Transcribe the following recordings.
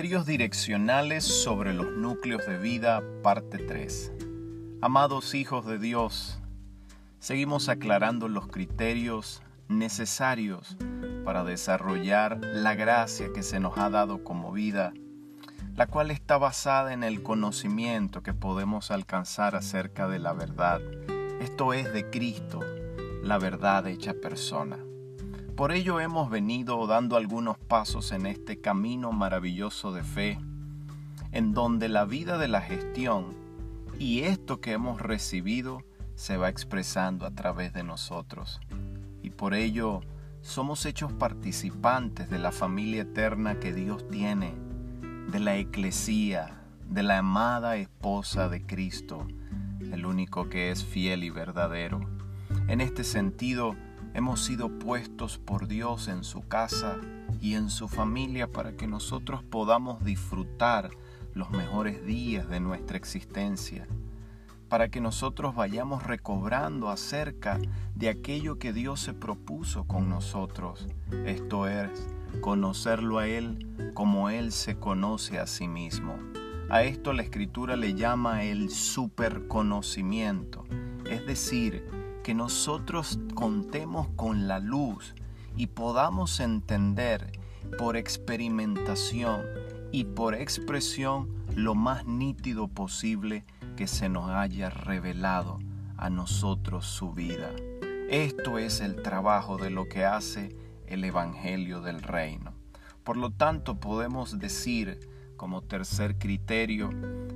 Criterios direccionales sobre los núcleos de vida, parte 3. Amados hijos de Dios, seguimos aclarando los criterios necesarios para desarrollar la gracia que se nos ha dado como vida, la cual está basada en el conocimiento que podemos alcanzar acerca de la verdad. Esto es de Cristo, la verdad hecha persona. Por ello hemos venido dando algunos pasos en este camino maravilloso de fe, en donde la vida de la gestión y esto que hemos recibido se va expresando a través de nosotros. Y por ello somos hechos participantes de la familia eterna que Dios tiene, de la eclesía, de la amada esposa de Cristo, el único que es fiel y verdadero. En este sentido, Hemos sido puestos por Dios en su casa y en su familia para que nosotros podamos disfrutar los mejores días de nuestra existencia, para que nosotros vayamos recobrando acerca de aquello que Dios se propuso con nosotros, esto es, conocerlo a Él como Él se conoce a sí mismo. A esto la escritura le llama el superconocimiento, es decir, que nosotros contemos con la luz y podamos entender por experimentación y por expresión lo más nítido posible que se nos haya revelado a nosotros su vida. Esto es el trabajo de lo que hace el Evangelio del Reino. Por lo tanto, podemos decir como tercer criterio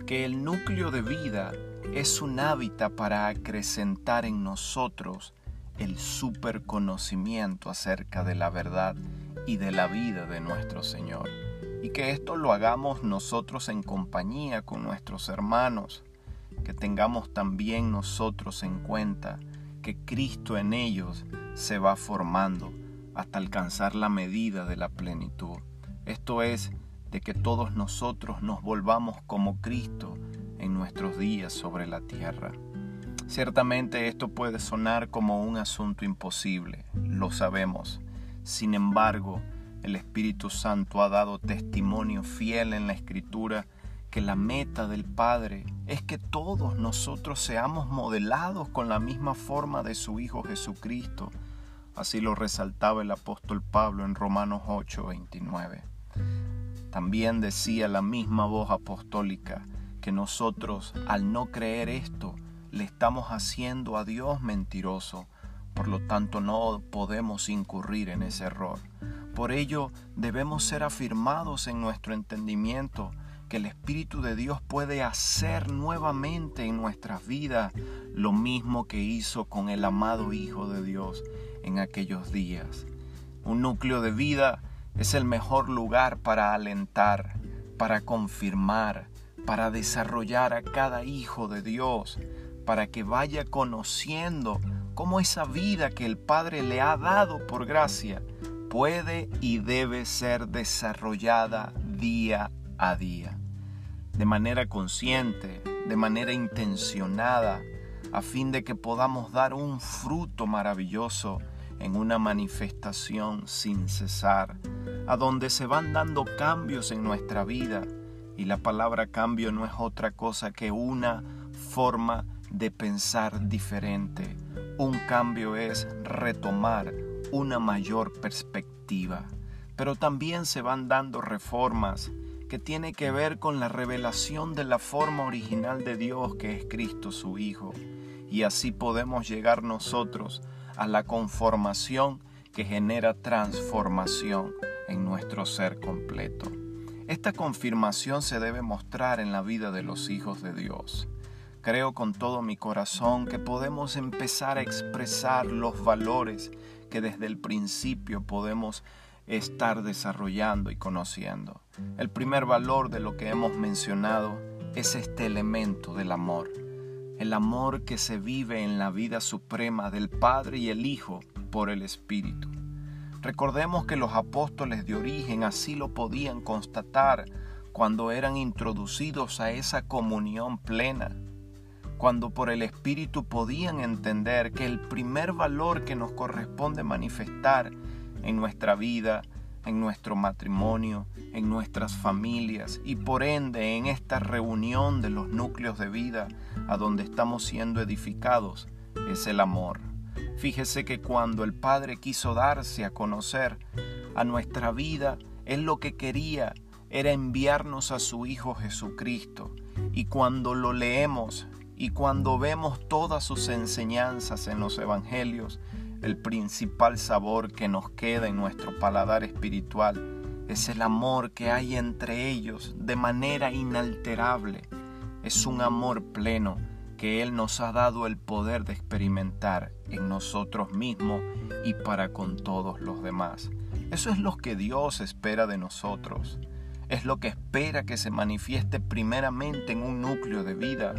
que el núcleo de vida es un hábitat para acrecentar en nosotros el superconocimiento acerca de la verdad y de la vida de nuestro Señor. Y que esto lo hagamos nosotros en compañía con nuestros hermanos, que tengamos también nosotros en cuenta que Cristo en ellos se va formando hasta alcanzar la medida de la plenitud. Esto es, de que todos nosotros nos volvamos como Cristo en nuestros días sobre la tierra. Ciertamente esto puede sonar como un asunto imposible, lo sabemos. Sin embargo, el Espíritu Santo ha dado testimonio fiel en la Escritura que la meta del Padre es que todos nosotros seamos modelados con la misma forma de su Hijo Jesucristo. Así lo resaltaba el apóstol Pablo en Romanos 8:29. También decía la misma voz apostólica, que nosotros al no creer esto le estamos haciendo a Dios mentiroso. Por lo tanto no podemos incurrir en ese error. Por ello debemos ser afirmados en nuestro entendimiento que el Espíritu de Dios puede hacer nuevamente en nuestras vidas lo mismo que hizo con el amado Hijo de Dios en aquellos días. Un núcleo de vida es el mejor lugar para alentar, para confirmar, para desarrollar a cada hijo de Dios, para que vaya conociendo cómo esa vida que el Padre le ha dado por gracia puede y debe ser desarrollada día a día, de manera consciente, de manera intencionada, a fin de que podamos dar un fruto maravilloso en una manifestación sin cesar, a donde se van dando cambios en nuestra vida, y la palabra cambio no es otra cosa que una forma de pensar diferente. Un cambio es retomar una mayor perspectiva. Pero también se van dando reformas que tiene que ver con la revelación de la forma original de Dios que es Cristo su Hijo. Y así podemos llegar nosotros a la conformación que genera transformación en nuestro ser completo. Esta confirmación se debe mostrar en la vida de los hijos de Dios. Creo con todo mi corazón que podemos empezar a expresar los valores que desde el principio podemos estar desarrollando y conociendo. El primer valor de lo que hemos mencionado es este elemento del amor. El amor que se vive en la vida suprema del Padre y el Hijo por el Espíritu. Recordemos que los apóstoles de origen así lo podían constatar cuando eran introducidos a esa comunión plena, cuando por el Espíritu podían entender que el primer valor que nos corresponde manifestar en nuestra vida en nuestro matrimonio, en nuestras familias y por ende en esta reunión de los núcleos de vida a donde estamos siendo edificados es el amor. Fíjese que cuando el Padre quiso darse a conocer a nuestra vida, Él lo que quería era enviarnos a su Hijo Jesucristo. Y cuando lo leemos y cuando vemos todas sus enseñanzas en los Evangelios, el principal sabor que nos queda en nuestro paladar espiritual es el amor que hay entre ellos de manera inalterable. Es un amor pleno que Él nos ha dado el poder de experimentar en nosotros mismos y para con todos los demás. Eso es lo que Dios espera de nosotros. Es lo que espera que se manifieste primeramente en un núcleo de vida,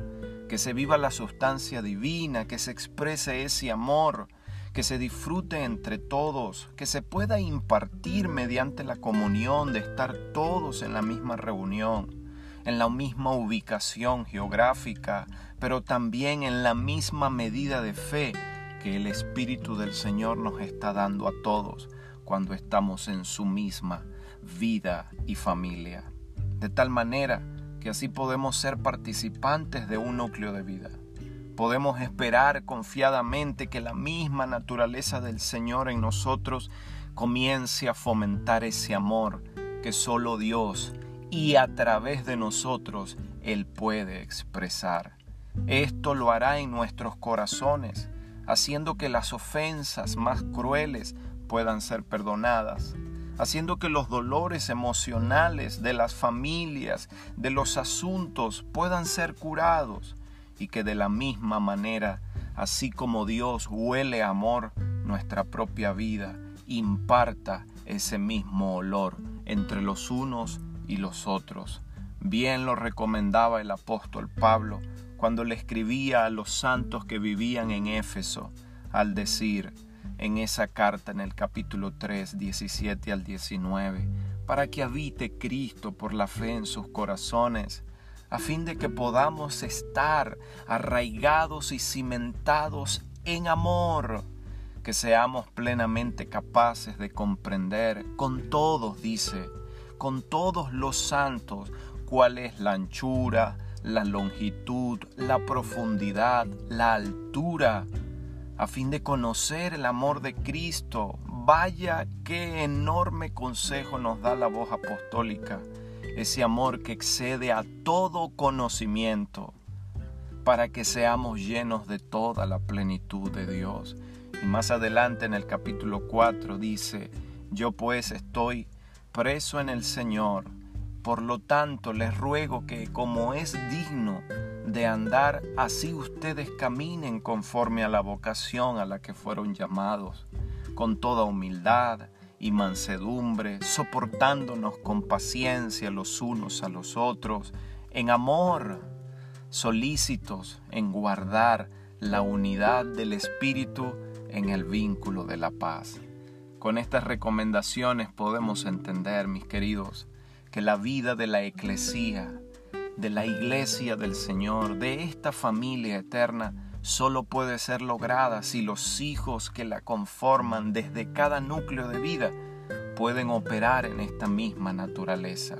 que se viva la sustancia divina, que se exprese ese amor, que se disfrute entre todos, que se pueda impartir mediante la comunión de estar todos en la misma reunión, en la misma ubicación geográfica, pero también en la misma medida de fe que el Espíritu del Señor nos está dando a todos cuando estamos en su misma vida y familia. De tal manera que así podemos ser participantes de un núcleo de vida Podemos esperar confiadamente que la misma naturaleza del Señor en nosotros comience a fomentar ese amor que solo Dios y a través de nosotros Él puede expresar. Esto lo hará en nuestros corazones, haciendo que las ofensas más crueles puedan ser perdonadas, haciendo que los dolores emocionales de las familias, de los asuntos, puedan ser curados, y que de la misma manera, así como Dios huele amor, nuestra propia vida imparta ese mismo olor entre los unos y los otros. Bien lo recomendaba el apóstol Pablo cuando le escribía a los santos que vivían en Éfeso, al decir en esa carta en el capítulo 3, 17 al 19, para que habite Cristo por la fe en sus corazones, a fin de que podamos estar arraigados y cimentados en amor, que seamos plenamente capaces de comprender con todos, dice, con todos los santos, cuál es la anchura, la longitud, la profundidad, la altura, a fin de conocer el amor de Cristo. Vaya qué enorme consejo nos da la voz apostólica ese amor que excede a todo conocimiento, para que seamos llenos de toda la plenitud de Dios. Y más adelante en el capítulo 4 dice, yo pues estoy preso en el Señor, por lo tanto les ruego que como es digno de andar, así ustedes caminen conforme a la vocación a la que fueron llamados, con toda humildad y mansedumbre, soportándonos con paciencia los unos a los otros, en amor, solícitos en guardar la unidad del Espíritu en el vínculo de la paz. Con estas recomendaciones podemos entender, mis queridos, que la vida de la eclesía, de la iglesia del Señor, de esta familia eterna, solo puede ser lograda si los hijos que la conforman desde cada núcleo de vida pueden operar en esta misma naturaleza.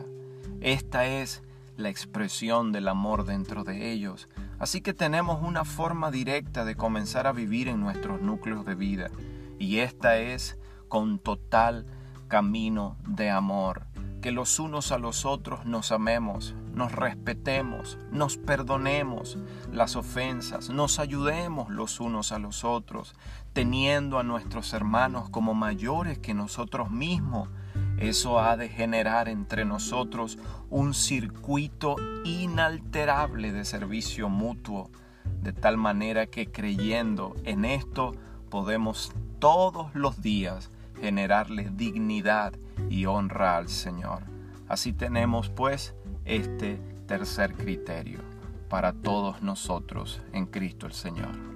Esta es la expresión del amor dentro de ellos, así que tenemos una forma directa de comenzar a vivir en nuestros núcleos de vida, y esta es con total camino de amor. Que los unos a los otros nos amemos, nos respetemos, nos perdonemos las ofensas, nos ayudemos los unos a los otros, teniendo a nuestros hermanos como mayores que nosotros mismos. Eso ha de generar entre nosotros un circuito inalterable de servicio mutuo, de tal manera que creyendo en esto podemos todos los días generarle dignidad y honra al Señor. Así tenemos pues este tercer criterio para todos nosotros en Cristo el Señor.